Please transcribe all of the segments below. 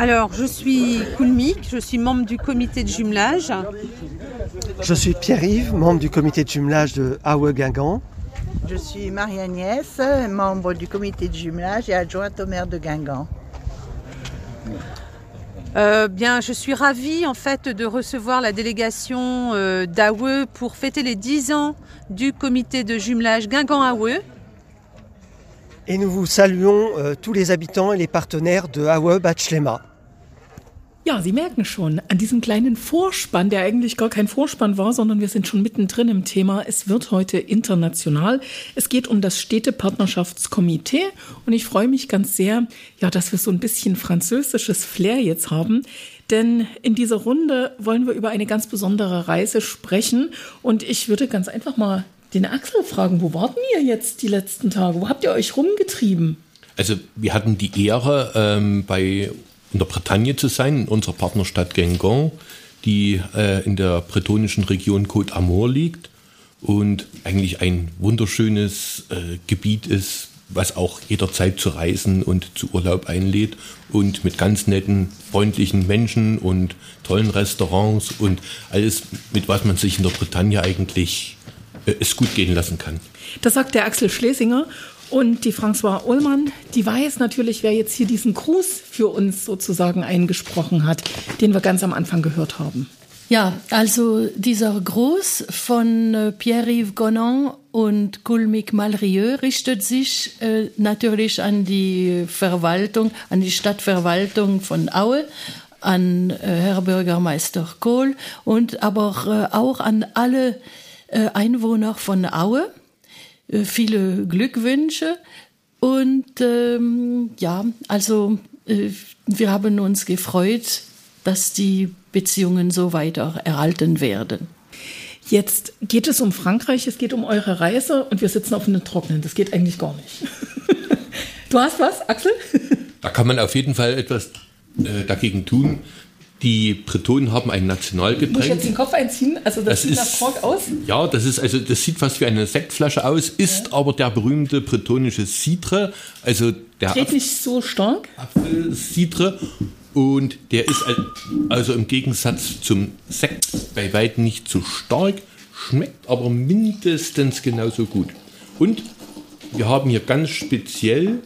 Alors, je suis Koulmik, je suis membre du comité de jumelage. Je suis Pierre-Yves, membre du comité de jumelage de Aue Guingamp. Je suis Marie-Agnès, membre du comité de jumelage et adjointe au maire de Guingamp. Euh, bien, je suis ravie en fait de recevoir la délégation euh, d'Aue pour fêter les 10 ans du comité de jumelage Guingamp-Aue. Et nous vous saluons euh, tous les habitants et les partenaires de Aue Bachlema. Ja, Sie merken schon, an diesem kleinen Vorspann, der eigentlich gar kein Vorspann war, sondern wir sind schon mittendrin im Thema. Es wird heute international. Es geht um das Städtepartnerschaftskomitee und ich freue mich ganz sehr, ja, dass wir so ein bisschen französisches Flair jetzt haben. Denn in dieser Runde wollen wir über eine ganz besondere Reise sprechen und ich würde ganz einfach mal den Axel fragen, wo warten ihr jetzt die letzten Tage? Wo habt ihr euch rumgetrieben? Also wir hatten die Ehre, ähm, bei in der Bretagne zu sein, in unserer Partnerstadt Guingamp, die äh, in der bretonischen Region Côte d'Amour liegt und eigentlich ein wunderschönes äh, Gebiet ist, was auch jederzeit zu reisen und zu Urlaub einlädt und mit ganz netten, freundlichen Menschen und tollen Restaurants und alles, mit was man sich in der Bretagne eigentlich äh, es gut gehen lassen kann. Das sagt der Axel Schlesinger und die François Ullmann, die weiß natürlich, wer jetzt hier diesen Gruß für uns sozusagen eingesprochen hat, den wir ganz am Anfang gehört haben. Ja, also dieser Gruß von äh, Pierre-Yves Gonan und Kulmik Malrieux richtet sich äh, natürlich an die Verwaltung, an die Stadtverwaltung von Aue, an äh, Herr Bürgermeister Kohl und aber äh, auch an alle äh, Einwohner von Aue viele Glückwünsche. Und ähm, ja, also äh, wir haben uns gefreut, dass die Beziehungen so weiter erhalten werden. Jetzt geht es um Frankreich, es geht um eure Reise und wir sitzen auf einem Trocknen. Das geht eigentlich gar nicht. du hast was, Axel? Da kann man auf jeden Fall etwas äh, dagegen tun. Die Bretonen haben ein Nationalgetränk. Muss ich jetzt den Kopf einziehen? Also das, das sieht ist, nach aus? Ja, das ist also das sieht fast wie eine Sektflasche aus, ist ja. aber der berühmte bretonische Citre, also der Dreht nicht so stark. Apfelcitre und der ist also im Gegensatz zum Sekt bei weitem nicht so stark, schmeckt aber mindestens genauso gut. Und wir haben hier ganz speziell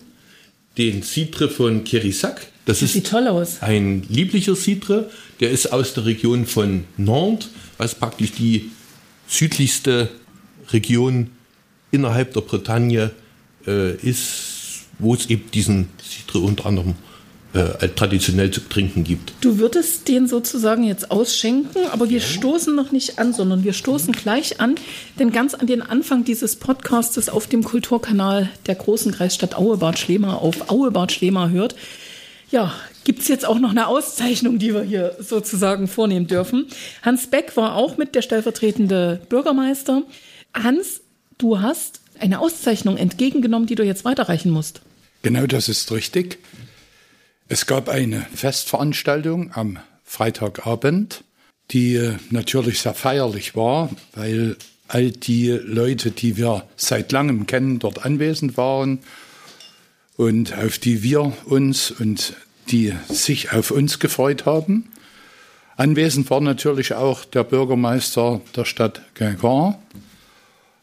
den Citre von Kerisac das, das sieht toll aus. Ein lieblicher Citre, der ist aus der Region von Nantes, was praktisch die südlichste Region innerhalb der Bretagne äh, ist, wo es eben diesen Citre unter anderem äh, traditionell zu trinken gibt. Du würdest den sozusagen jetzt ausschenken, aber wir ja. stoßen noch nicht an, sondern wir stoßen gleich an, denn ganz an den Anfang dieses Podcastes auf dem Kulturkanal der großen Kreisstadt Auebad Schlema auf Auebad Schlema hört, ja, gibt es jetzt auch noch eine Auszeichnung, die wir hier sozusagen vornehmen dürfen. Hans Beck war auch mit der stellvertretende Bürgermeister. Hans, du hast eine Auszeichnung entgegengenommen, die du jetzt weiterreichen musst. Genau, das ist richtig. Es gab eine Festveranstaltung am Freitagabend, die äh, natürlich sehr feierlich war, weil all die Leute, die wir seit langem kennen, dort anwesend waren und auf die wir uns und die sich auf uns gefreut haben. Anwesend war natürlich auch der Bürgermeister der Stadt Guingamp.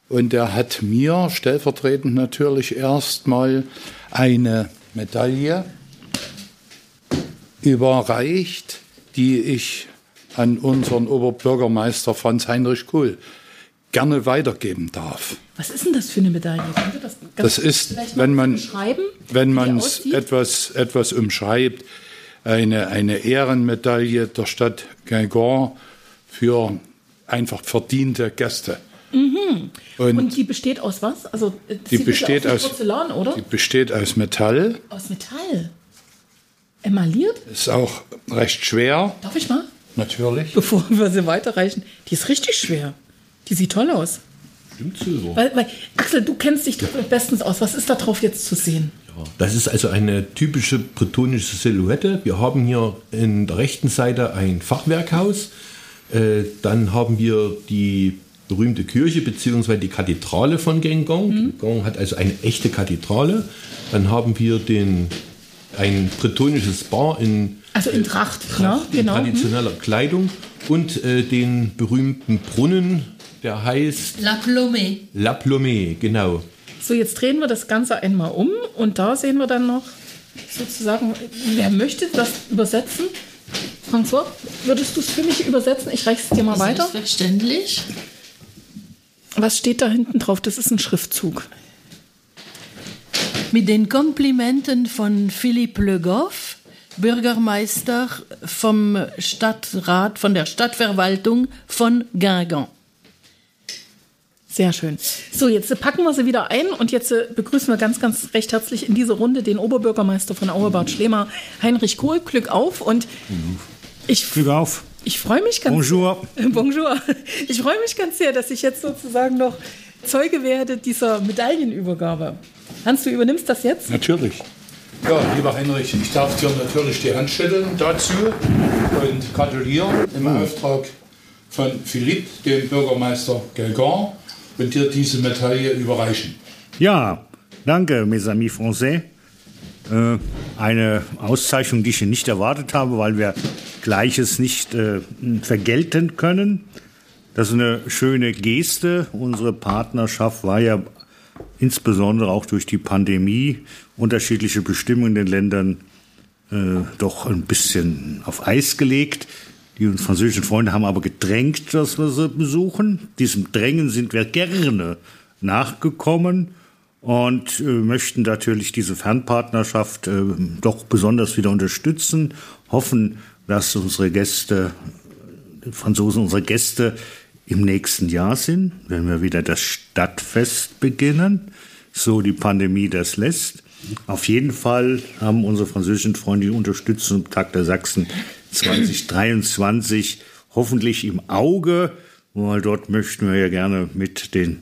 Und er hat mir stellvertretend natürlich erstmal eine Medaille überreicht, die ich an unseren Oberbürgermeister Franz Heinrich Kuhl gerne weitergeben darf. Was ist denn das für eine Medaille? das, das ist, wenn man wenn man es etwas etwas umschreibt, eine eine Ehrenmedaille der Stadt Guingamp für einfach verdiente Gäste. Mhm. Und, Und, die besteht aus was? Also die besteht aus Porzellan, oder? Die besteht aus Metall. Aus Metall. Emailliert? Ist auch recht schwer. Darf ich mal? Natürlich. Bevor wir sie weiterreichen. Die ist richtig schwer. Die sieht toll aus. Stimmt so. Weil, weil, Axel, du kennst dich bestens aus. Was ist da drauf jetzt zu sehen? Ja, das ist also eine typische bretonische Silhouette. Wir haben hier in der rechten Seite ein Fachwerkhaus. Äh, dann haben wir die berühmte Kirche bzw. die Kathedrale von Genggong. Mhm. Genggong hat also eine echte Kathedrale. Dann haben wir den ein bretonisches Bar in, also in Tracht, Tracht ne? in genau. traditioneller Kleidung und äh, den berühmten Brunnen, der heißt La Plomée. La Plomée, genau. So, jetzt drehen wir das Ganze einmal um und da sehen wir dann noch sozusagen, wer möchte das übersetzen? François, würdest du es für mich übersetzen? Ich reiche es dir mal weiter. Selbstverständlich. Was steht da hinten drauf? Das ist ein Schriftzug. Mit den Komplimenten von Philippe Le Goff, Bürgermeister vom Stadtrat, von der Stadtverwaltung von Guingamp. Sehr schön. So, jetzt packen wir sie wieder ein und jetzt äh, begrüßen wir ganz, ganz recht herzlich in dieser Runde den Oberbürgermeister von Auerbad Schlemer, Heinrich Kohl. Glück auf und ich, Glück auf. ich freue mich ganz Bonjour. Bonjour. Ich freue mich ganz sehr, dass ich jetzt sozusagen noch Zeuge werde dieser Medaillenübergabe. Hans, du übernimmst das jetzt? Natürlich. Ja, lieber Heinrich, ich darf dir natürlich die Hand schütteln dazu und gratulieren im Auftrag von Philippe, dem Bürgermeister Guingamp, und dir diese Medaille überreichen. Ja, danke, mes amis français. Äh, eine Auszeichnung, die ich nicht erwartet habe, weil wir Gleiches nicht äh, vergelten können. Das ist eine schöne Geste. Unsere Partnerschaft war ja insbesondere auch durch die Pandemie, unterschiedliche Bestimmungen in den Ländern äh, doch ein bisschen auf Eis gelegt. Die französischen Freunde haben aber gedrängt, dass wir sie besuchen. Diesem Drängen sind wir gerne nachgekommen und äh, möchten natürlich diese Fernpartnerschaft äh, doch besonders wieder unterstützen, hoffen, dass unsere Gäste, Franzosen unsere Gäste im nächsten Jahr sind, wenn wir wieder das Stadtfest beginnen, so die Pandemie das lässt. Auf jeden Fall haben unsere französischen Freunde die Unterstützung im Tag der Sachsen 2023 hoffentlich im Auge, weil dort möchten wir ja gerne mit den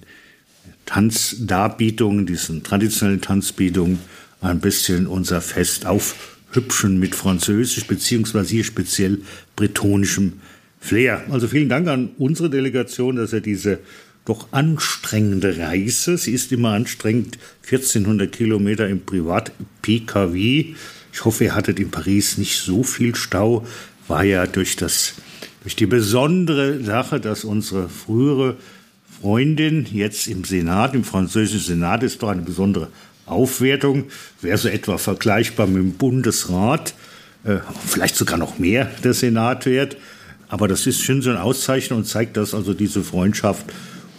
Tanzdarbietungen, diesen traditionellen Tanzbietungen, ein bisschen unser Fest aufhübschen mit Französisch, beziehungsweise hier speziell bretonischem Flair. Also vielen Dank an unsere Delegation, dass er diese doch anstrengende Reise, sie ist immer anstrengend, 1400 Kilometer im Privat-PKW. Ich hoffe, ihr hattet in Paris nicht so viel Stau, war ja durch das, durch die besondere Sache, dass unsere frühere Freundin jetzt im Senat, im französischen Senat, ist doch eine besondere Aufwertung, wäre so etwa vergleichbar mit dem Bundesrat, äh, vielleicht sogar noch mehr der Senat wert. Aber das ist schon so eine Auszeichnung und zeigt, dass also diese Freundschaft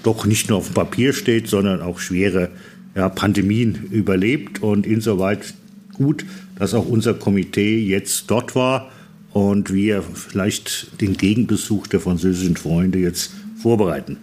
doch nicht nur auf dem Papier steht, sondern auch schwere ja, Pandemien überlebt. Und insoweit gut, dass auch unser Komitee jetzt dort war und wir vielleicht den Gegenbesuch der französischen Freunde jetzt vorbereiten.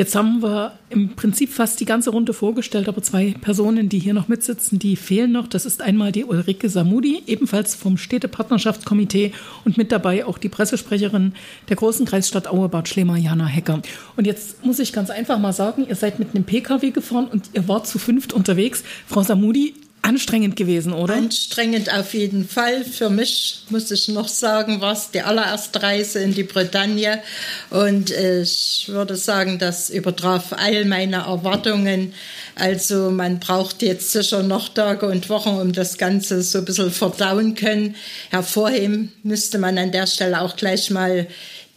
Jetzt haben wir im Prinzip fast die ganze Runde vorgestellt, aber zwei Personen, die hier noch mitsitzen, die fehlen noch. Das ist einmal die Ulrike Samudi, ebenfalls vom Städtepartnerschaftskomitee und mit dabei auch die Pressesprecherin der großen Kreisstadt Auerbad Schlemer, Jana Hecker. Und jetzt muss ich ganz einfach mal sagen, ihr seid mit einem Pkw gefahren und ihr wart zu fünft unterwegs. Frau Samudi, anstrengend gewesen, oder? Anstrengend auf jeden Fall. Für mich, muss ich noch sagen, war es die allererste Reise in die Bretagne. Und ich würde sagen, das übertraf all meine Erwartungen. Also man braucht jetzt sicher noch Tage und Wochen, um das Ganze so ein bisschen verdauen können. Hervorheben müsste man an der Stelle auch gleich mal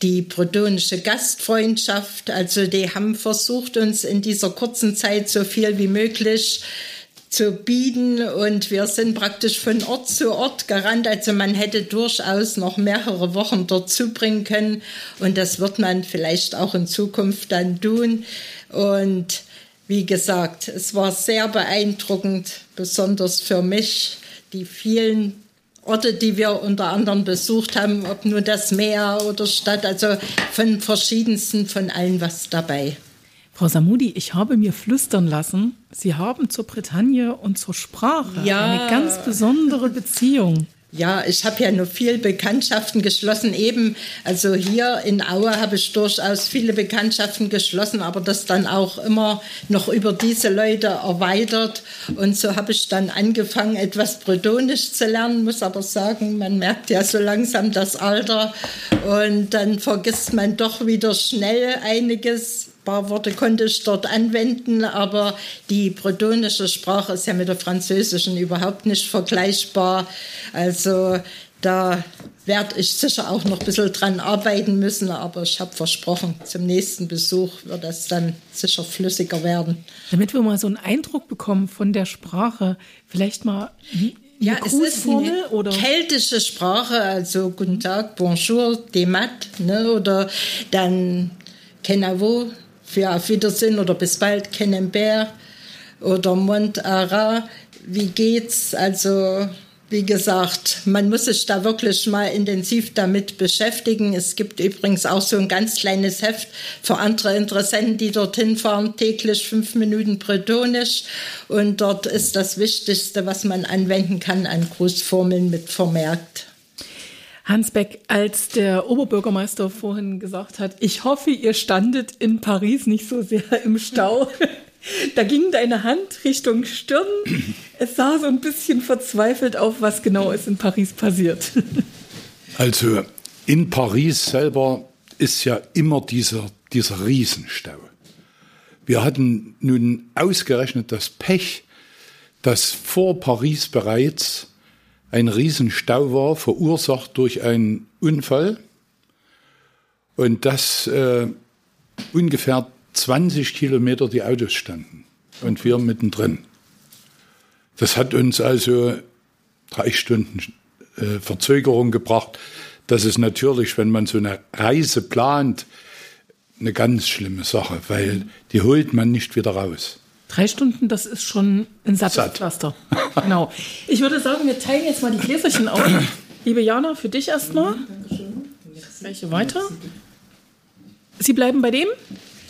die bretonische Gastfreundschaft. Also die haben versucht, uns in dieser kurzen Zeit so viel wie möglich zu bieten und wir sind praktisch von Ort zu Ort gerannt. Also man hätte durchaus noch mehrere Wochen dort zubringen können und das wird man vielleicht auch in Zukunft dann tun. Und wie gesagt, es war sehr beeindruckend, besonders für mich, die vielen Orte, die wir unter anderem besucht haben, ob nur das Meer oder Stadt, also von verschiedensten, von allen was dabei. Frau Samudi, ich habe mir flüstern lassen, Sie haben zur Bretagne und zur Sprache Ja. eine ganz besondere Beziehung. Ja, ich habe ja nur viel Bekanntschaften geschlossen. Eben, also hier in Aue habe ich durchaus viele Bekanntschaften geschlossen, aber das dann auch immer noch über diese Leute erweitert. Und so habe ich dann angefangen, etwas Bretonisch zu lernen. Muss aber sagen, man merkt ja so langsam das Alter und dann vergisst man doch wieder schnell einiges. Paar Worte konnte ich dort anwenden, aber die bretonische Sprache ist ja mit der französischen überhaupt nicht vergleichbar. Also da werde ich sicher auch noch ein bisschen dran arbeiten müssen, aber ich habe versprochen, zum nächsten Besuch wird das dann sicher flüssiger werden. Damit wir mal so einen Eindruck bekommen von der Sprache, vielleicht mal ja, es ist eine oder? keltische Sprache, also Guten Tag, Bonjour, Demat, ne, oder dann Kenavo, für Auf Wiedersehen oder bis bald, Kenembert oder Montara, wie geht's, also wie gesagt, man muss sich da wirklich mal intensiv damit beschäftigen. Es gibt übrigens auch so ein ganz kleines Heft für andere Interessenten, die dorthin fahren, täglich fünf Minuten Bretonisch. Und dort ist das Wichtigste, was man anwenden kann, an Grußformeln mit vermerkt. Hans Beck, als der Oberbürgermeister vorhin gesagt hat, ich hoffe, ihr standet in Paris nicht so sehr im Stau. Da ging deine Hand Richtung Stirn. Es sah so ein bisschen verzweifelt auf, was genau ist in Paris passiert. Also in Paris selber ist ja immer dieser, dieser Riesenstau. Wir hatten nun ausgerechnet das Pech, dass vor Paris bereits ein Riesenstau war, verursacht durch einen Unfall. Und das äh, ungefähr 20 Kilometer die Autos standen und wir mittendrin. Das hat uns also drei Stunden äh, Verzögerung gebracht. Das ist natürlich, wenn man so eine Reise plant, eine ganz schlimme Sache, weil die holt man nicht wieder raus. Drei Stunden, das ist schon ein sattes Satt. Pflaster. genau. Ich würde sagen, wir teilen jetzt mal die Gläserchen auf. Liebe Jana, für dich erstmal. Welche weiter? Sie bleiben bei dem?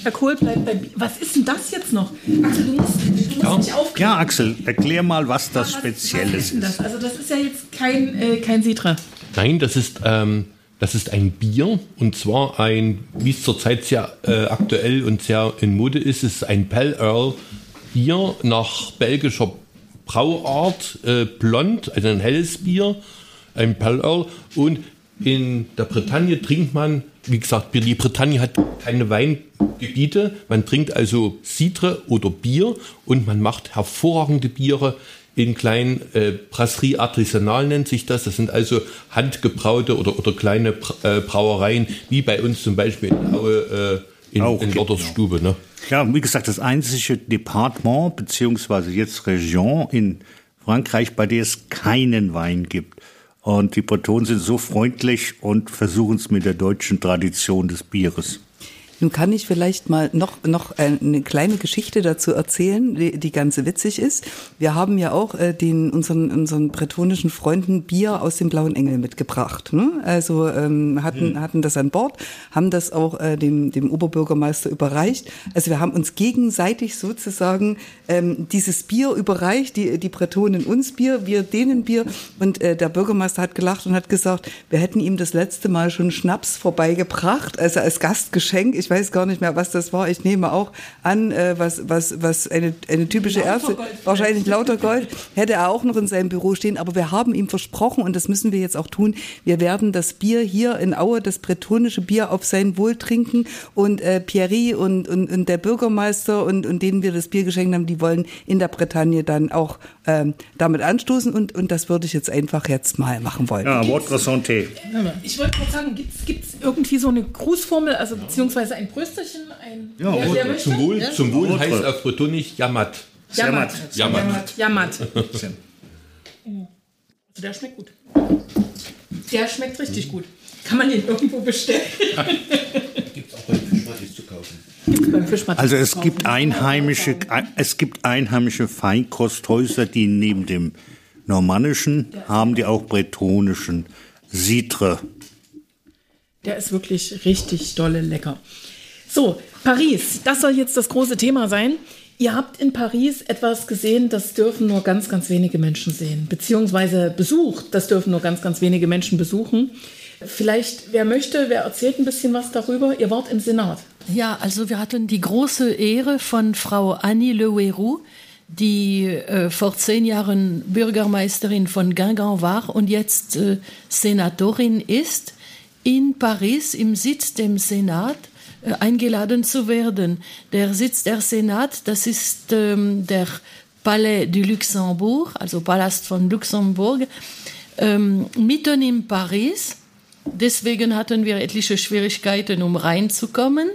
Herr Kohl bleibt bei. Was ist denn das jetzt noch? Axel, du musst, du musst ja. Ja, Axel, erklär mal, was das was, Spezielles ist. Das? Also, das ist ja jetzt kein, äh, kein Citra. Nein, das ist, ähm, das ist ein Bier. Und zwar ein, wie es zurzeit sehr äh, aktuell und sehr in Mode ist, ist ein Pale Earl Bier nach belgischer Brauart, äh, blond, also ein helles Bier, ein Pale Earl. Und in der Bretagne trinkt man, wie gesagt, die Bretagne hat keine Weingebiete. Man trinkt also Citre oder Bier und man macht hervorragende Biere in kleinen äh, Brasserie Artisanal nennt sich das. Das sind also handgebraute oder, oder kleine äh, Brauereien, wie bei uns zum Beispiel in Aue äh, in, Auch, in Lottersstube. Ne? Ja, wie gesagt, das einzige Departement beziehungsweise jetzt Region in Frankreich, bei der es keinen Wein gibt. Und die Bretonen sind so freundlich und versuchen es mit der deutschen Tradition des Bieres. Nun kann ich vielleicht mal noch, noch eine kleine Geschichte dazu erzählen, die, die ganz witzig ist. Wir haben ja auch äh, den, unseren, unseren bretonischen Freunden Bier aus dem Blauen Engel mitgebracht. Ne? Also ähm, hatten, mhm. hatten das an Bord, haben das auch äh, dem, dem Oberbürgermeister überreicht. Also wir haben uns gegenseitig sozusagen ähm, dieses Bier überreicht, die, die Bretonen uns Bier, wir denen Bier. Und äh, der Bürgermeister hat gelacht und hat gesagt, wir hätten ihm das letzte Mal schon Schnaps vorbeigebracht, also als Gastgeschenk. Ich weiß gar nicht mehr, was das war. Ich nehme auch an, äh, was, was, was eine, eine typische Erste, wahrscheinlich lauter Gold, hätte er auch noch in seinem Büro stehen. Aber wir haben ihm versprochen, und das müssen wir jetzt auch tun, wir werden das Bier hier in Aue, das bretonische Bier auf sein Wohl trinken. Und äh, Pierre und, und, und der Bürgermeister und, und denen wir das Bier geschenkt haben, die wollen in der Bretagne dann auch ähm, damit anstoßen. Und, und das würde ich jetzt einfach jetzt mal machen wollen. Ja, Votre Santé. Ich wollte gerade sagen, gibt es irgendwie so eine Grußformel, also beziehungsweise ein Brüsterchen, ein. Ja, wer, wer zum Wohl, ja? zum Wohl heißt auf Bretonisch Yamat. Yamat. Yamat. Yamat. Also der schmeckt gut. Der schmeckt richtig gut. Kann man den irgendwo bestellen? Gibt es auch beim Fischmattis zu kaufen. Also es gibt einheimische, es gibt einheimische Feinkosthäuser, die neben dem normannischen haben die auch bretonischen Citre. Der ist wirklich richtig dolle lecker. So, Paris, das soll jetzt das große Thema sein. Ihr habt in Paris etwas gesehen, das dürfen nur ganz, ganz wenige Menschen sehen, beziehungsweise besucht, das dürfen nur ganz, ganz wenige Menschen besuchen. Vielleicht, wer möchte, wer erzählt ein bisschen was darüber? Ihr wart im Senat. Ja, also wir hatten die große Ehre von Frau Annie Le Leouerou, die äh, vor zehn Jahren Bürgermeisterin von Guingamp war und jetzt äh, Senatorin ist, in Paris im Sitz dem Senat äh, eingeladen zu werden. Der Sitz der Senat, das ist ähm, der Palais du Luxembourg, also Palast von Luxemburg, ähm, mitten in Paris. Deswegen hatten wir etliche Schwierigkeiten, um reinzukommen.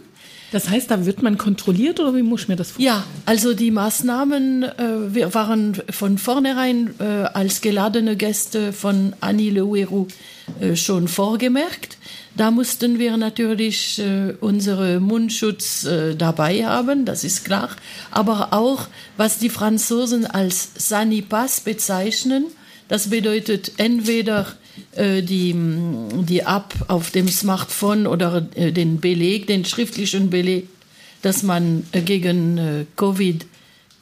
Das heißt, da wird man kontrolliert oder wie muss ich mir das vorstellen? Ja, also die Maßnahmen äh, waren von vornherein äh, als geladene Gäste von Annie Le Houerou äh, schon vorgemerkt. Da mussten wir natürlich äh, unsere Mundschutz äh, dabei haben, das ist klar. Aber auch, was die Franzosen als Sanipass bezeichnen, das bedeutet entweder die, die App auf dem Smartphone oder äh, den Beleg, den schriftlichen Beleg, dass man äh, gegen äh, Covid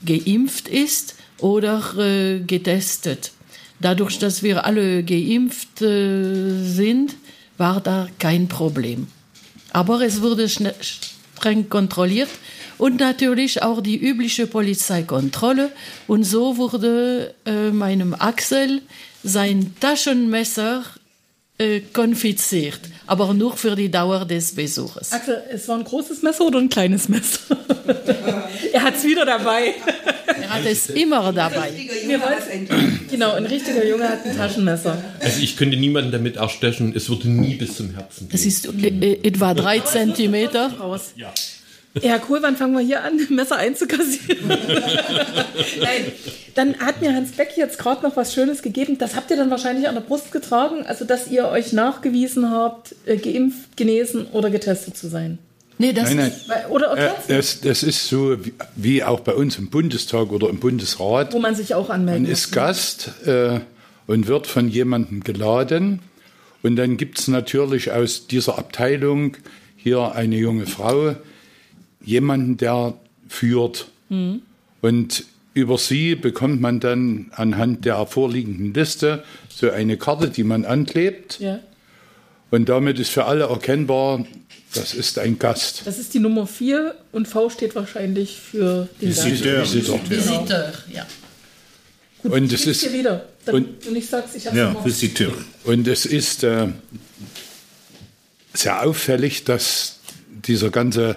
geimpft ist oder äh, getestet. Dadurch, dass wir alle geimpft äh, sind, war da kein Problem. Aber es wurde streng kontrolliert und natürlich auch die übliche Polizeikontrolle. Und so wurde äh, meinem Axel sein Taschenmesser äh, konfiziert, aber nur für die Dauer des Besuches. Axel, es war ein großes Messer oder ein kleines Messer? er hat es wieder dabei. Er hat es immer dabei. Wollten, genau, ein richtiger Junge hat ein Taschenmesser. Also ich könnte niemanden damit erstechen, es würde nie bis zum Herzen gehen. Es ist äh, etwa drei Zentimeter. Raus. Ja. Ja, cool, wann fangen wir hier an, Messer einzukassieren? Nein, dann hat mir Hans Beck jetzt gerade noch was Schönes gegeben. Das habt ihr dann wahrscheinlich an der Brust getragen, also dass ihr euch nachgewiesen habt, äh, geimpft, genesen oder getestet zu sein. Nee, das Nein, nein. ist, Oder Äh, das, das ist so wie, wie auch bei uns im Bundestag oder im Bundesrat. wo man sich auch anmelden Man ist Gast äh, und wird von jemandem geladen. Und dann gibt es natürlich aus dieser Abteilung hier eine junge Frau, jemanden, der führt. Und über sie bekommt man dann anhand der vorliegenden Liste so eine Karte, die man anklebt. Ja. Und damit ist für alle erkennbar, das ist ein Gast. Das ist die Nummer 4 und V steht wahrscheinlich für den Gast. Visiteur. Visiteur, ja. Gut, Und es ist- wieder. Dann, und- und ich sag's, ich hab's Ja, gemacht. Visiteur. Und es ist äh, sehr auffällig, dass dieser ganze,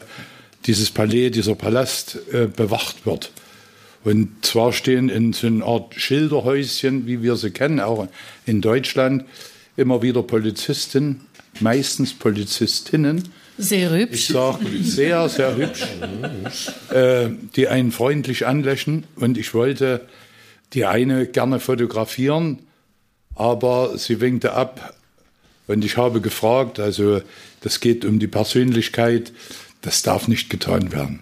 dieses Palais, dieser Palast äh, bewacht wird. Und zwar stehen in so einer Art Schilderhäuschen, wie wir sie kennen, auch in Deutschland, immer wieder Polizisten, meistens Polizistinnen, Sehr ich hübsch. sage sehr, sehr hübsch, äh, die einen freundlich anlächeln. Und ich wollte die eine gerne fotografieren, aber sie winkte ab. Und ich habe gefragt, also das geht um die Persönlichkeit, das darf nicht getan werden.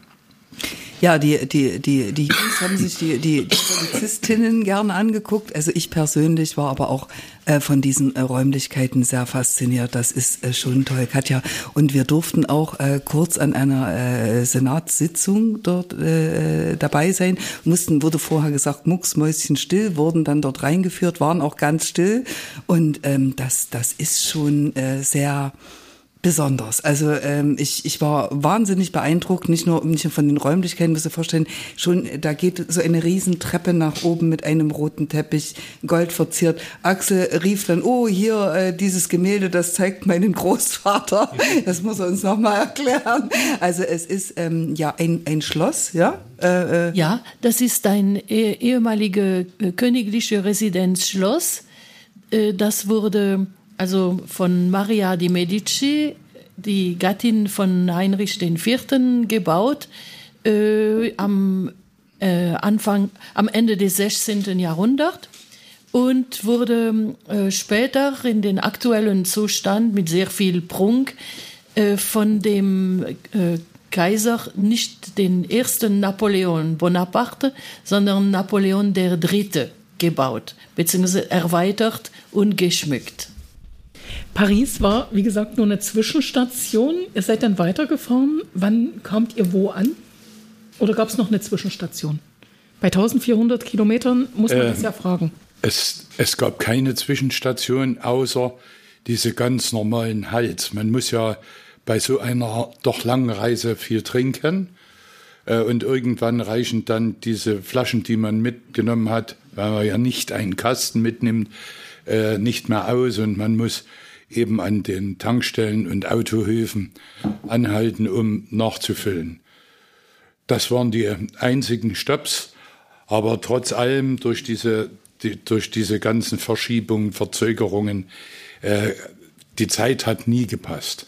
Ja, die, die, die, die Jungs haben sich die, die, die Polizistinnen gerne angeguckt. Also ich persönlich war aber auch äh, von diesen äh, Räumlichkeiten sehr fasziniert. Das ist äh, schon toll, Katja. Und wir durften auch äh, kurz an einer äh, Senatssitzung dort äh, dabei sein. Mussten, wurde vorher gesagt, mucksmäuschen still, wurden dann dort reingeführt, waren auch ganz still. Und ähm, das, das ist schon sehr besonders. Also ähm, ich, ich war wahnsinnig beeindruckt, nicht nur, nicht nur von den Räumlichkeiten, muss ich vorstellen, schon da geht so eine Riesentreppe nach oben mit einem roten Teppich, gold verziert. Axel rief dann, oh, hier äh, dieses Gemälde, das zeigt meinen Großvater. Das muss er uns nochmal erklären. Also es ist ähm, ja ein, ein Schloss, ja? Äh, äh, Ja, das ist ein eh ehemalige äh, königliche Residenzschloss. Äh, Das wurde also von Maria di Medici, die Gattin von Heinrich IV., gebaut äh, am äh, Anfang, am Ende des 16. Jahrhunderts und wurde äh, später in den aktuellen Zustand mit sehr viel Prunk äh, von dem äh, Kaiser nicht den ersten Napoleon Bonaparte, sondern Napoleon Dritte gebaut, beziehungsweise erweitert und geschmückt. Paris war, wie gesagt, nur eine Zwischenstation. Ihr seid dann weitergefahren. Wann kamt ihr wo an? Oder gab es noch eine Zwischenstation? Bei 1400 Kilometern muss man Äh, das ja fragen. Es, es gab keine Zwischenstation außer diese ganz normalen Hals. Man muss ja bei so einer doch langen Reise viel trinken. Äh, Und irgendwann reichen dann diese Flaschen, die man mitgenommen hat, weil man ja nicht einen Kasten mitnimmt, äh, nicht mehr aus. Und man muss eben an den Tankstellen und Autohöfen anhalten, um nachzufüllen. Das waren die einzigen Stops, aber trotz allem durch diese, die, durch diese ganzen Verschiebungen, Verzögerungen, äh, die Zeit hat nie gepasst.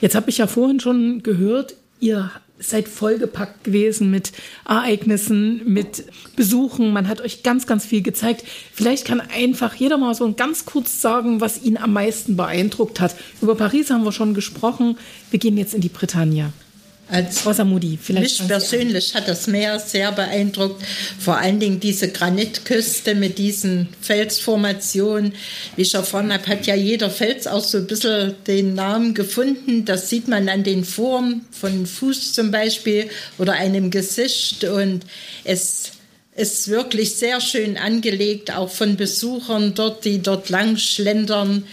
Jetzt habe ich ja vorhin schon gehört, ihr seid vollgepackt gewesen mit Ereignissen, mit Besuchen. Man hat euch ganz, ganz viel gezeigt. Vielleicht kann einfach jeder mal so ganz kurz sagen, was ihn am meisten beeindruckt hat. Über Paris haben wir schon gesprochen. Wir gehen jetzt in die Bretagne. Als Rosamudi, vielleicht. Mich persönlich hat das Meer sehr beeindruckt. Vor allen Dingen diese Granitküste mit diesen Felsformationen. Wie ich erfahren habe, hat ja jeder Fels auch so ein bisschen den Namen gefunden. Das sieht man an den Formen von Fuß zum Beispiel oder einem Gesicht. Und es ist wirklich sehr schön angelegt, auch von Besuchern dort, die dort lang schlendern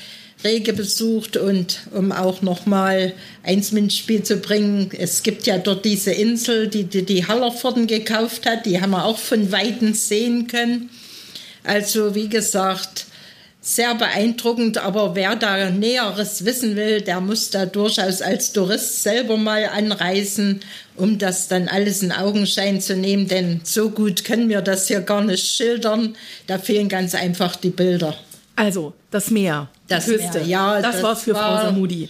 rege besucht und um auch noch mal eins ins Spiel zu bringen, es gibt ja dort diese Insel, die die, die Hallervorden gekauft hat, die haben wir auch von Weitem sehen können. Also wie gesagt, sehr beeindruckend, aber wer da Näheres wissen will, der muss da durchaus als Tourist selber mal anreisen, um das dann alles in Augenschein zu nehmen, denn so gut können wir das hier gar nicht schildern. Da fehlen ganz einfach die Bilder. Also, das Meer, das Küste. Meer, ja, das, das war's für war Frau Samudi.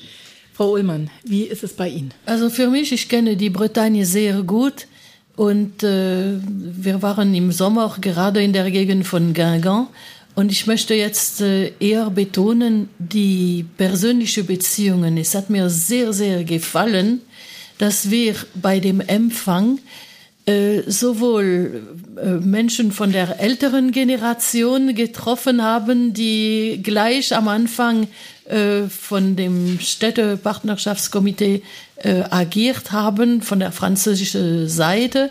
Frau Ullmann, wie ist es bei Ihnen? Also für mich, ich kenne die Bretagne sehr gut und äh, wir waren im Sommer gerade in der Gegend von Guingamp und ich möchte jetzt äh, eher betonen die persönliche Beziehungen. Es hat mir sehr, sehr gefallen, dass wir bei dem Empfang äh, sowohl äh, Menschen von der älteren Generation getroffen haben, die gleich am Anfang äh, von dem Städtepartnerschaftskomitee agiert haben, von der französischen Seite.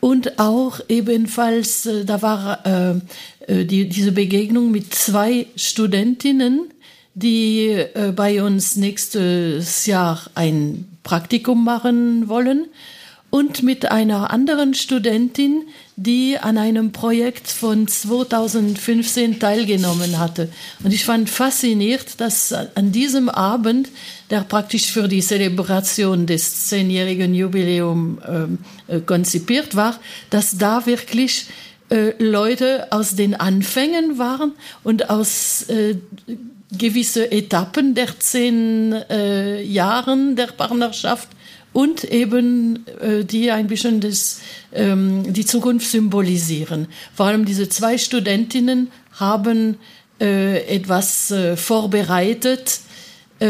Und auch ebenfalls, da war die, diese Begegnung mit zwei Studentinnen, die bei uns nächstes Jahr ein Praktikum machen wollen und mit einer anderen Studentin, die an einem Projekt von 2015 teilgenommen hatte. Und ich fand fasziniert, dass an diesem Abend, der praktisch für die Zelebration des zehnjährigen Jubiläums äh, konzipiert war, dass da wirklich äh, Leute aus den Anfängen waren und aus äh, gewisse Etappen der zehn äh, Jahren der Partnerschaft und eben äh, die ein bisschen das, ähm, die Zukunft symbolisieren. Vor allem diese zwei Studentinnen haben äh, etwas äh, vorbereitet, äh,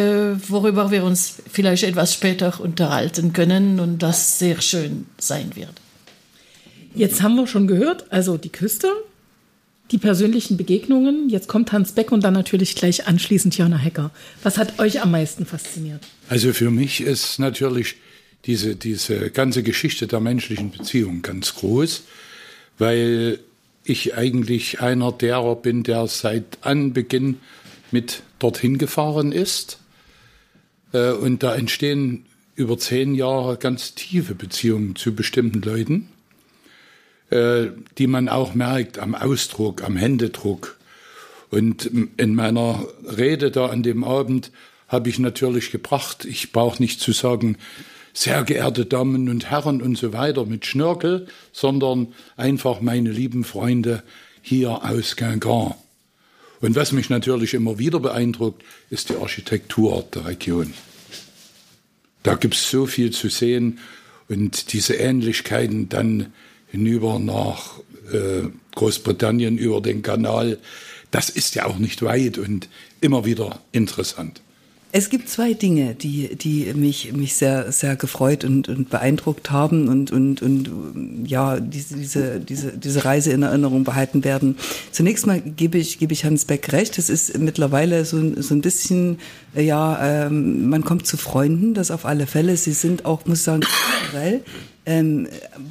worüber wir uns vielleicht etwas später unterhalten können und das sehr schön sein wird. Jetzt haben wir schon gehört, also die Küste, die persönlichen Begegnungen. Jetzt kommt Hans Beck und dann natürlich gleich anschließend Jana Hecker. Was hat euch am meisten fasziniert? Also für mich ist natürlich diese, diese ganze Geschichte der menschlichen Beziehung ganz groß, weil ich eigentlich einer derer bin, der seit Anbeginn mit dorthin gefahren ist. Äh, und da entstehen über zehn Jahre ganz tiefe Beziehungen zu bestimmten Leuten, äh, die man auch merkt am Ausdruck, am Händedruck. Und in meiner Rede da an dem Abend habe ich natürlich gebracht, ich brauche nicht zu sagen, sehr geehrte Damen und Herren und so weiter mit Schnörkel, sondern einfach meine lieben Freunde hier aus Guingamp. Und was mich natürlich immer wieder beeindruckt, ist die Architektur der Region. Da gibt es so viel zu sehen und diese Ähnlichkeiten dann hinüber nach äh, Großbritannien über den Kanal, das ist ja auch nicht weit und immer wieder interessant. Es gibt zwei Dinge, die, die mich, mich sehr, sehr gefreut und, und beeindruckt haben und, und, und ja, diese, diese, diese, diese Reise in Erinnerung behalten werden. Zunächst mal gebe ich, gebe ich Hans Beck recht. Es ist mittlerweile so, so ein bisschen, ja, ähm, man kommt zu Freunden, das auf alle Fälle. Sie sind auch, muss ich sagen, kulturell ähm,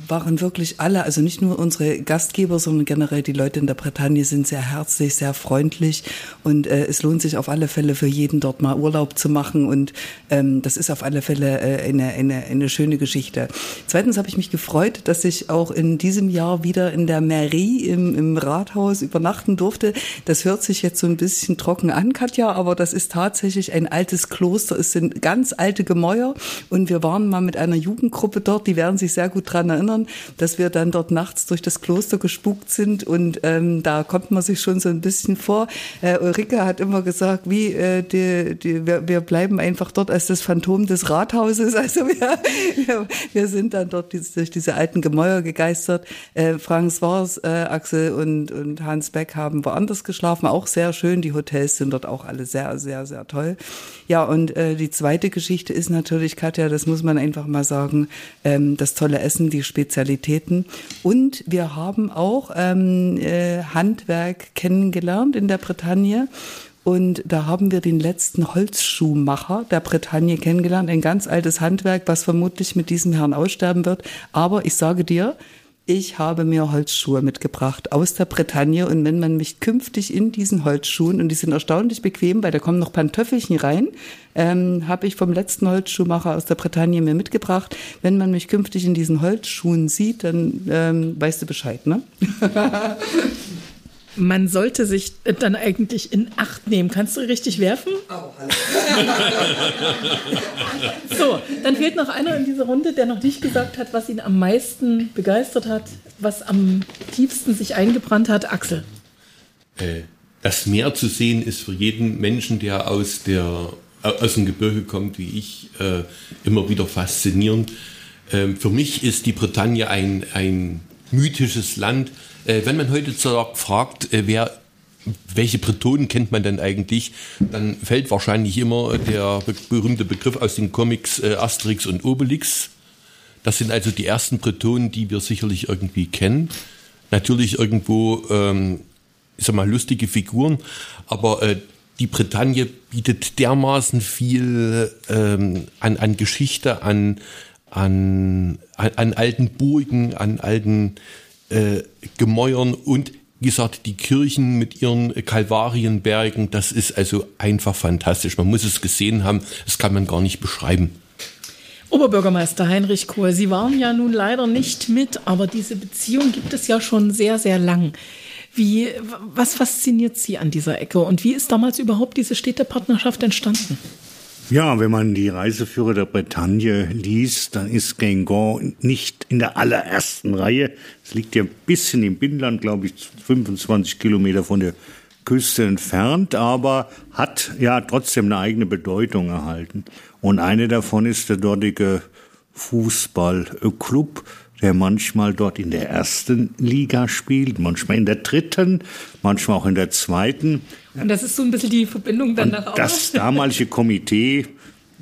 waren wirklich alle, also nicht nur unsere Gastgeber, sondern generell die Leute in der Bretagne sind sehr herzlich, sehr freundlich und äh, es lohnt sich auf alle Fälle für jeden dort mal Urlaub zu machen und ähm, das ist auf alle Fälle äh, eine, eine, eine schöne Geschichte. Zweitens habe ich mich gefreut, dass ich auch in diesem Jahr wieder in der Mairie im, im Rathaus übernachten durfte. Das hört sich jetzt so ein bisschen trocken an, Katja, aber das ist tatsächlich ein altes Kloster. Es sind ganz alte Gemäuer und wir waren mal mit einer Jugendgruppe dort, die werden sich sehr gut dran erinnern, dass wir dann dort nachts durch das Kloster gespukt sind und ähm, da kommt man sich schon so ein bisschen vor. Äh, Ulrike hat immer gesagt, wie äh, die, die, wir, wir bleiben einfach dort als das Phantom des Rathauses. Also wir, wir, wir sind dann dort durch diese alten Gemäuer gegeistert. Äh, Frank Swars, äh, Axel und, und Hans Beck haben woanders geschlafen, auch sehr schön. Die Hotels sind dort auch alle sehr, sehr, sehr toll. Ja, und äh, die zweite Geschichte ist natürlich, Katja, das muss man einfach mal sagen, ähm, das tolle Essen, die Spezialitäten. Und wir haben auch ähm, äh, Handwerk kennengelernt in der Bretagne. Und da haben wir den letzten Holzschuhmacher der Bretagne kennengelernt. Ein ganz altes Handwerk, was vermutlich mit diesem Herrn aussterben wird. Aber ich sage dir, ich habe mir Holzschuhe mitgebracht aus der Bretagne und wenn man mich künftig in diesen Holzschuhen, und die sind erstaunlich bequem, weil da kommen noch Pantöffelchen rein, ähm, habe ich vom letzten Holzschuhmacher aus der Bretagne mir mitgebracht. Wenn man mich künftig in diesen Holzschuhen sieht, dann ähm, weißt du Bescheid, ne? Man sollte sich dann eigentlich in Acht nehmen. Kannst du richtig werfen? Oh, so, dann fehlt noch einer in dieser Runde, der noch nicht gesagt hat, was ihn am meisten begeistert hat, was am tiefsten sich eingebrannt hat. Axel. Äh, das Meer zu sehen ist für jeden Menschen, der aus, der, aus dem Gebirge kommt, wie ich, äh, immer wieder faszinierend. Ähm, für mich ist die Bretagne ein, ein mythisches Land äh, wenn man heute fragt, äh, wer welche Bretonen kennt man denn eigentlich? Dann fällt wahrscheinlich immer der be berühmte Begriff aus den Comics äh, Asterix und Obelix. Das sind also die ersten Bretonen, die wir sicherlich irgendwie kennen. Natürlich irgendwo, ähm, ich sag mal, lustige Figuren, aber äh, die Bretagne bietet dermaßen viel ähm, an, an Geschichte, an, an, an, an alten Burgen, an alten äh, Gemäuern und wie gesagt, die Kirchen mit ihren Kalvarienbergen, das ist also einfach fantastisch. Man muss es gesehen haben, das kann man gar nicht beschreiben. Oberbürgermeister Heinrich Kohl, Sie waren ja nun leider nicht mit, aber diese Beziehung gibt es ja schon sehr, sehr lang. Wie, was fasziniert Sie an dieser Ecke und wie ist damals überhaupt diese Städtepartnerschaft entstanden? Ja, wenn man die Reiseführer der Bretagne liest, dann ist Guingamp nicht in der allerersten Reihe. Es liegt ja ein bisschen im Binnenland, glaube ich, 25 Kilometer von der Küste entfernt, aber hat ja trotzdem eine eigene Bedeutung erhalten. Und eine davon ist der dortige Fußballclub, der manchmal dort in der ersten Liga spielt, manchmal in der dritten, manchmal auch in der zweiten. Und das ist so ein bisschen die Verbindung dann nach Das damalige Komitee,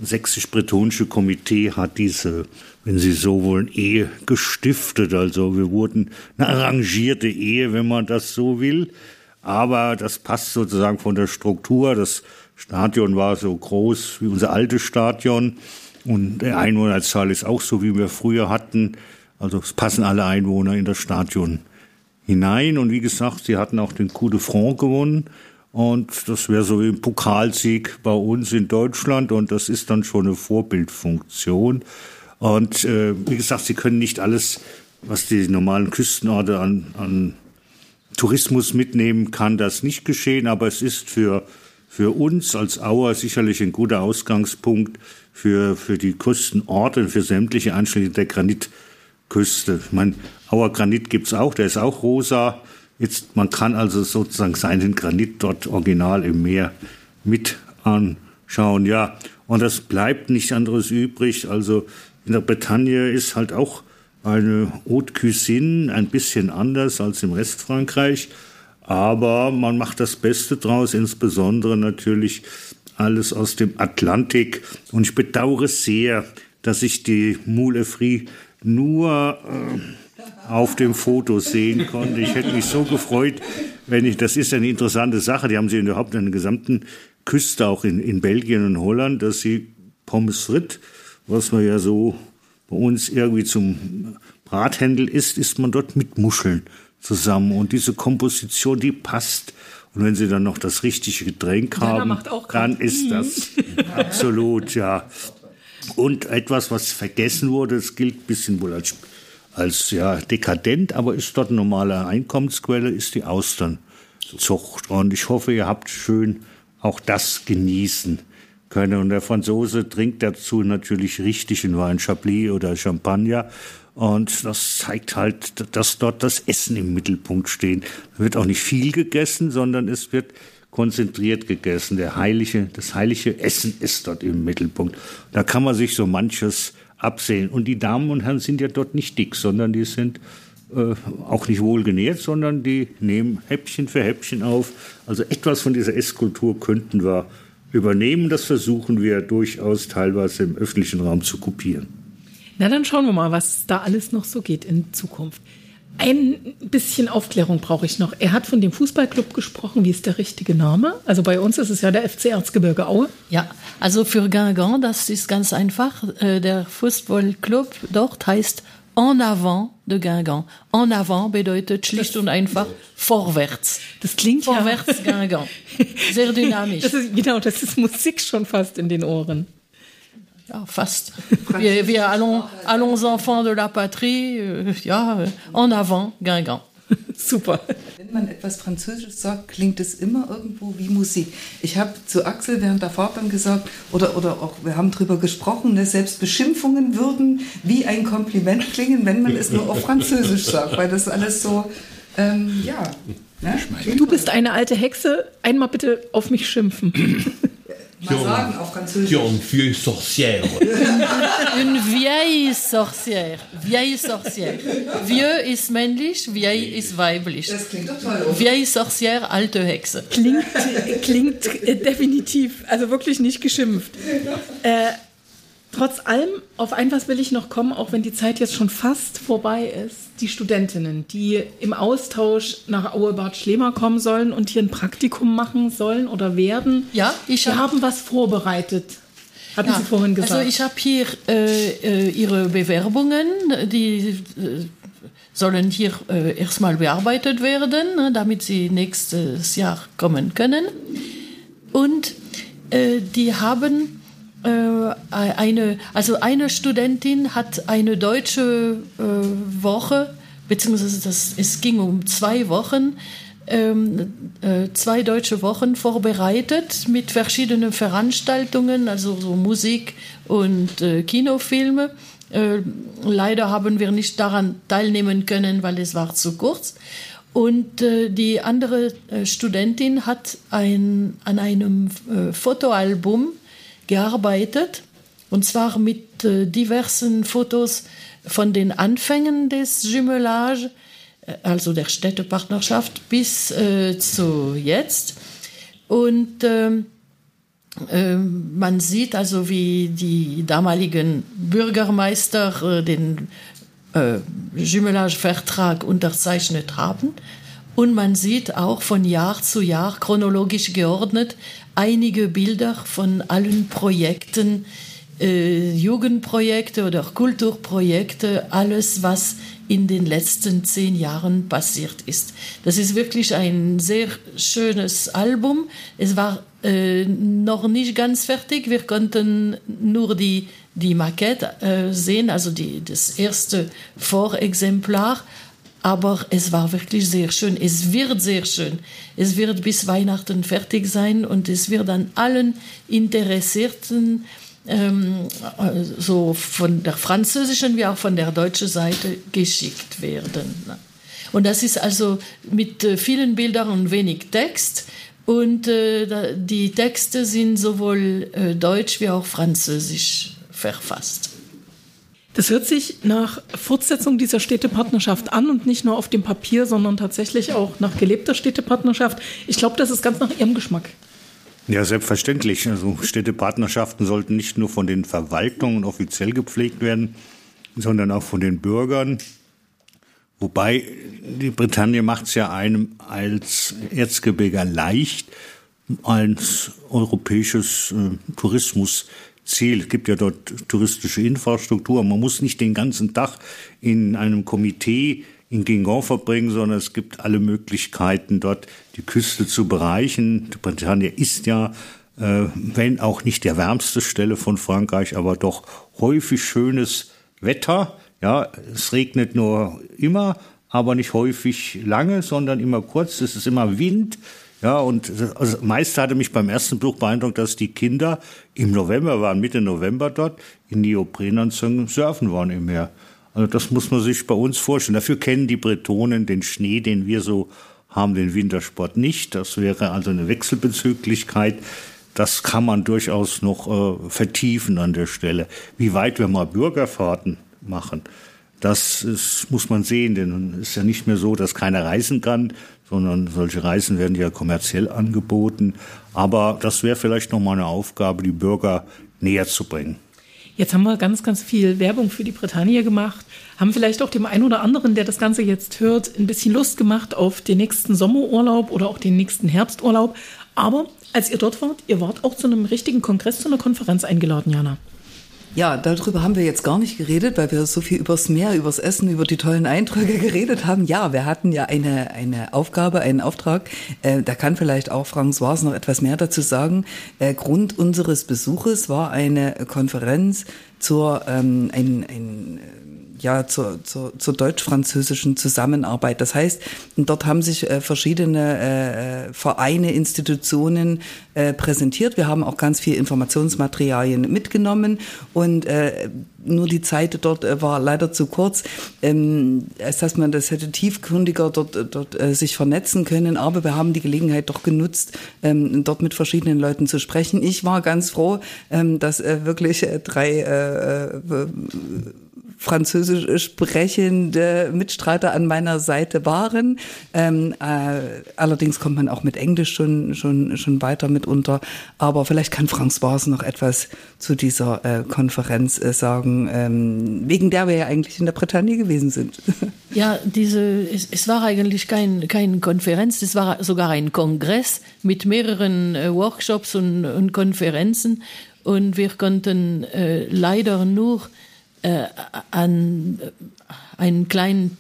sächsisch-bretonische Komitee, hat diese, wenn Sie so wollen, Ehe gestiftet. Also wir wurden eine arrangierte Ehe, wenn man das so will. Aber das passt sozusagen von der Struktur. Das Stadion war so groß wie unser altes Stadion. Und der Einwohnerzahl ist auch so, wie wir früher hatten. Also es passen alle Einwohner in das Stadion hinein. Und wie gesagt, sie hatten auch den Coup de Front gewonnen. Und das wäre so wie ein Pokalsieg bei uns in Deutschland. Und das ist dann schon eine Vorbildfunktion. Und äh, wie gesagt, sie können nicht alles, was die normalen Küstenorte an, an Tourismus mitnehmen, kann das nicht geschehen. Aber es ist für, für uns als Auer sicherlich ein guter Ausgangspunkt für, für die Küstenorte, für sämtliche Anschläge der Granitküste. Ich meine, Auer Granit gibt's auch, der ist auch rosa. Jetzt, man kann also sozusagen seinen Granit dort original im Meer mit anschauen. Ja, und das bleibt nichts anderes übrig. Also in der Bretagne ist halt auch eine Haute Cuisine ein bisschen anders als im Rest Frankreich. Aber man macht das Beste draus, insbesondere natürlich alles aus dem Atlantik. Und ich bedauere sehr, dass ich die Moule Frie nur äh, auf dem Foto sehen konnte. Ich hätte mich so gefreut, wenn ich, das ist eine interessante Sache, die haben sie überhaupt an der gesamten Küste, auch in, in Belgien und Holland, dass sie Pommes frites, was man ja so bei uns irgendwie zum Brathändel isst, isst man dort mit Muscheln zusammen. Und diese Komposition, die passt. Und wenn Sie dann noch das richtige Getränk haben, dann ist das absolut, ja. Und etwas, was vergessen wurde, es gilt ein bisschen wohl als, als ja, dekadent, aber ist dort eine normale Einkommensquelle, ist die Austernzucht. Und ich hoffe, ihr habt schön auch das genießen können. Und der Franzose trinkt dazu natürlich richtigen Wein, Chablis oder Champagner. Und das zeigt halt, dass dort das Essen im Mittelpunkt steht. Da wird auch nicht viel gegessen, sondern es wird konzentriert gegessen. Der heilige, das heilige Essen ist dort im Mittelpunkt. Da kann man sich so manches absehen. Und die Damen und Herren sind ja dort nicht dick, sondern die sind äh, auch nicht wohl genährt, sondern die nehmen Häppchen für Häppchen auf. Also etwas von dieser Esskultur könnten wir übernehmen. Das versuchen wir durchaus teilweise im öffentlichen Raum zu kopieren. Na, dann schauen wir mal, was da alles noch so geht in Zukunft. Ein bisschen Aufklärung brauche ich noch. Er hat von dem Fußballclub gesprochen. Wie ist der richtige Name? Also bei uns ist es ja der FC Erzgebirge Aue. Ja, also für Guingamp, das ist ganz einfach. Äh, der Fußballclub dort heißt En avant de Guingamp. En avant bedeutet schlicht und einfach vorwärts. Das klingt vorwärts ja. Guingamp. Sehr dynamisch. Das ist, genau, das ist Musik schon fast in den Ohren. Ja, fast. wir, wir allons, allons enfants de la patrie, äh, ja, en avant, Guingamp. Super. Wenn man etwas Französisch sagt, klingt es immer irgendwo wie Musik. Ich habe zu Axel während der Fahrt dann gesagt, oder, oder auch, wir haben darüber gesprochen, dass ne, selbst Beschimpfungen würden wie ein Kompliment klingen, wenn man es nur auf Französisch sagt, weil das alles so, ähm, ja. Ne? Du bist eine alte Hexe, einmal bitte auf mich schimpfen. Mal sagen auf Französisch. Une vieille sorcière. Une vieille sorcière. Vieille sorcière. Vieux ist männlich, vieille ist weiblich. Das klingt doch toll. Oder? Vieille sorcière, alte Hexe. Klingt, klingt definitiv, also wirklich nicht geschimpft. Äh, trotz allem, auf ein was will ich noch kommen, auch wenn die Zeit jetzt schon fast vorbei ist. Die Studentinnen, die im Austausch nach Auebad Schlemer kommen sollen und hier ein Praktikum machen sollen oder werden. Ja, ich hab, haben was vorbereitet. Hatten ja, Sie vorhin gesagt. Also ich habe hier äh, äh, Ihre Bewerbungen, die äh, sollen hier äh, erstmal bearbeitet werden, ne, damit Sie nächstes Jahr kommen können. Und äh, die haben eine, also eine Studentin hat eine deutsche äh, Woche, beziehungsweise das, es ging um zwei Wochen, ähm, äh, zwei deutsche Wochen vorbereitet mit verschiedenen Veranstaltungen, also so Musik und äh, Kinofilme. Äh, leider haben wir nicht daran teilnehmen können, weil es war zu kurz. Und äh, die andere äh, Studentin hat ein, an einem äh, Fotoalbum gearbeitet, und zwar mit äh, diversen Fotos von den Anfängen des Jumelage, äh, also der Städtepartnerschaft, bis äh, zu jetzt. Und ähm, äh, man sieht also, wie die damaligen Bürgermeister äh, den äh, Jumelage-Vertrag unterzeichnet haben. Und man sieht auch von Jahr zu Jahr chronologisch geordnet einige Bilder von allen Projekten, äh, Jugendprojekte oder Kulturprojekte, alles, was in den letzten zehn Jahren passiert ist. Das ist wirklich ein sehr schönes Album. Es war äh, noch nicht ganz fertig. Wir konnten nur die, die Maquette äh, sehen, also die, das erste Vorexemplar aber es war wirklich sehr schön. Es wird sehr schön. Es wird bis Weihnachten fertig sein und es wird an allen Interessierten ähm, so von der französischen wie auch von der deutschen Seite geschickt werden. Und das ist also mit äh, vielen Bildern und wenig Text. Und äh, die Texte sind sowohl äh, deutsch wie auch französisch verfasst. Das hört sich nach Fortsetzung dieser Städtepartnerschaft an und nicht nur auf dem Papier, sondern tatsächlich auch nach gelebter Städtepartnerschaft. Ich glaube, das ist ganz nach Ihrem Geschmack. Ja, selbstverständlich. Also Städtepartnerschaften sollten nicht nur von den Verwaltungen offiziell gepflegt werden, sondern auch von den Bürgern. Wobei die Bretagne macht es ja einem als Erzgebirger leicht, als europäisches äh, Tourismus Ziel. Es gibt ja dort touristische Infrastruktur. Man muss nicht den ganzen Tag in einem Komitee in Guingamp verbringen, sondern es gibt alle Möglichkeiten, dort die Küste zu bereichen. Die Bretagne ist ja, äh, wenn auch nicht der wärmste Stelle von Frankreich, aber doch häufig schönes Wetter. Ja, es regnet nur immer, aber nicht häufig lange, sondern immer kurz. Es ist immer Wind. Ja, und also meist hatte mich beim ersten Besuch beeindruckt, dass die Kinder im November waren, Mitte November dort, in Neoprenanzügen surfen waren im Meer. Also das muss man sich bei uns vorstellen. Dafür kennen die Bretonen den Schnee, den wir so haben, den Wintersport nicht. Das wäre also eine Wechselbezüglichkeit. Das kann man durchaus noch äh, vertiefen an der Stelle. Wie weit wir mal Bürgerfahrten machen, das ist, muss man sehen, denn es ist ja nicht mehr so, dass keiner reisen kann, sondern solche Reisen werden ja kommerziell angeboten. Aber das wäre vielleicht noch mal eine Aufgabe, die Bürger näher zu bringen. Jetzt haben wir ganz, ganz viel Werbung für die Bretagne gemacht, haben vielleicht auch dem einen oder anderen, der das Ganze jetzt hört, ein bisschen Lust gemacht auf den nächsten Sommerurlaub oder auch den nächsten Herbsturlaub. Aber als ihr dort wart, ihr wart auch zu einem richtigen Kongress, zu einer Konferenz eingeladen, Jana. Ja, darüber haben wir jetzt gar nicht geredet, weil wir so viel übers Meer, übers Essen, über die tollen Eindrücke geredet haben. Ja, wir hatten ja eine, eine Aufgabe, einen Auftrag. Äh, da kann vielleicht auch François noch etwas mehr dazu sagen. Äh, Grund unseres Besuches war eine Konferenz zur ähm, ein, ein ja, zur, zur, zur deutsch-französischen Zusammenarbeit. Das heißt, dort haben sich äh, verschiedene äh, Vereine, Institutionen äh, präsentiert. Wir haben auch ganz viel Informationsmaterialien mitgenommen und äh, nur die Zeit dort äh, war leider zu kurz, ähm, als dass man das hätte tiefgründiger dort, dort äh, sich vernetzen können. Aber wir haben die Gelegenheit doch genutzt, ähm, dort mit verschiedenen Leuten zu sprechen. Ich war ganz froh, ähm, dass äh, wirklich äh, drei äh, äh, französisch sprechende Mitstreiter an meiner Seite waren. Ähm, äh, allerdings kommt man auch mit Englisch schon, schon, schon weiter mitunter. Aber vielleicht kann François noch etwas zu dieser äh, Konferenz äh, sagen, ähm, wegen der wir ja eigentlich in der Bretagne gewesen sind. Ja, diese, es, es war eigentlich kein, kein Konferenz, es war sogar ein Kongress mit mehreren äh, Workshops und, und Konferenzen. Und wir konnten äh, leider nur äh, an äh, einen kleinen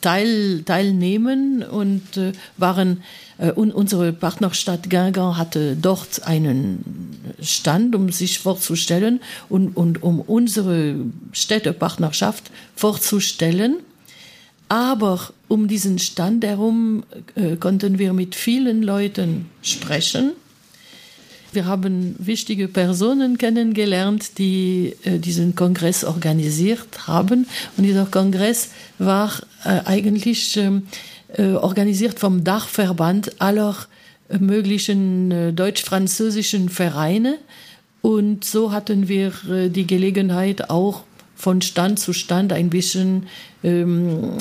Teil teilnehmen und äh, waren äh, un, unsere Partnerstadt Guingamp hatte dort einen Stand, um sich vorzustellen und, und um unsere Städtepartnerschaft vorzustellen. Aber um diesen Stand herum äh, konnten wir mit vielen Leuten sprechen wir haben wichtige Personen kennengelernt, die äh, diesen Kongress organisiert haben. Und dieser Kongress war äh, eigentlich ähm, äh, organisiert vom Dachverband aller möglichen äh, deutsch-französischen Vereine. Und so hatten wir äh, die Gelegenheit, auch von Stand zu Stand ein bisschen ähm,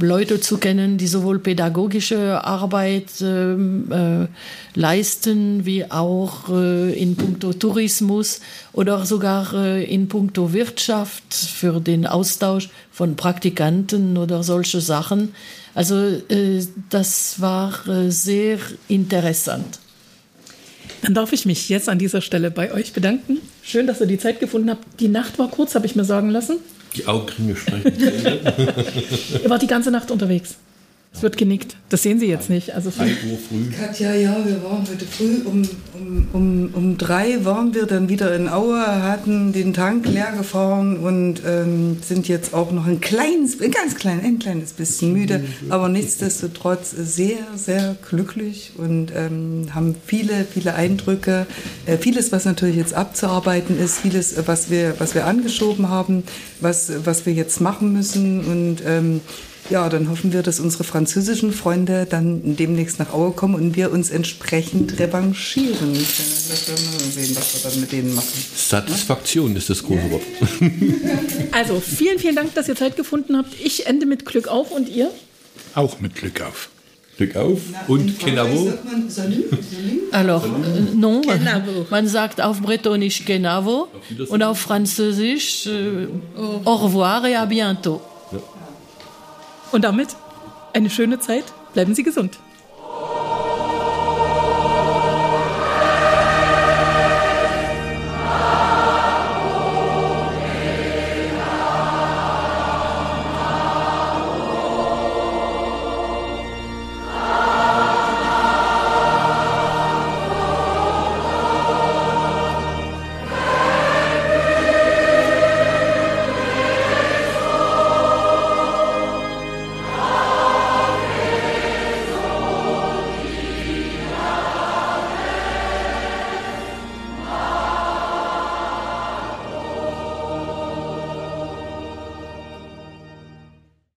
Leute zu kennen, die sowohl pädagogische Arbeit ähm, äh, leisten, wie auch äh, in puncto Tourismus oder sogar äh, in puncto Wirtschaft für den Austausch von Praktikanten oder solche Sachen. Also äh, das war äh, sehr interessant. Dann darf ich mich jetzt an dieser Stelle bei euch bedanken. Schön, dass ihr die Zeit gefunden habt. Die Nacht war kurz, habe ich mir sagen lassen. Die Augenringe sprechen. ihr wart die ganze Nacht unterwegs. Es wird genickt. Das sehen Sie jetzt nicht. Also Uhr früh. Katja, ja, wir waren heute früh um, um, um, um drei waren wir dann wieder in Aue, hatten den Tank leer gefahren und ähm, sind jetzt auch noch ein kleines, ein ganz klein, ein kleines bisschen müde, aber nichtsdestotrotz sehr, sehr glücklich und ähm, haben viele, viele Eindrücke, äh, vieles, was natürlich jetzt abzuarbeiten ist, vieles, was wir, was wir angeschoben haben, was, was wir jetzt machen müssen und ähm, ja, dann hoffen wir, dass unsere französischen Freunde dann demnächst nach Aue kommen und wir uns entsprechend revanchieren können. Das werden wir sehen, was wir dann mit denen machen. Satisfaktion ist das große Wort. Also vielen, vielen Dank, dass ihr Zeit gefunden habt. Ich ende mit Glück auf und ihr? Auch mit Glück auf. Glück auf und Kenavo. Alors, äh, non, man sagt auf Bretonisch Genavo und auf Französisch äh, Au revoir et à bientôt. Und damit eine schöne Zeit. Bleiben Sie gesund.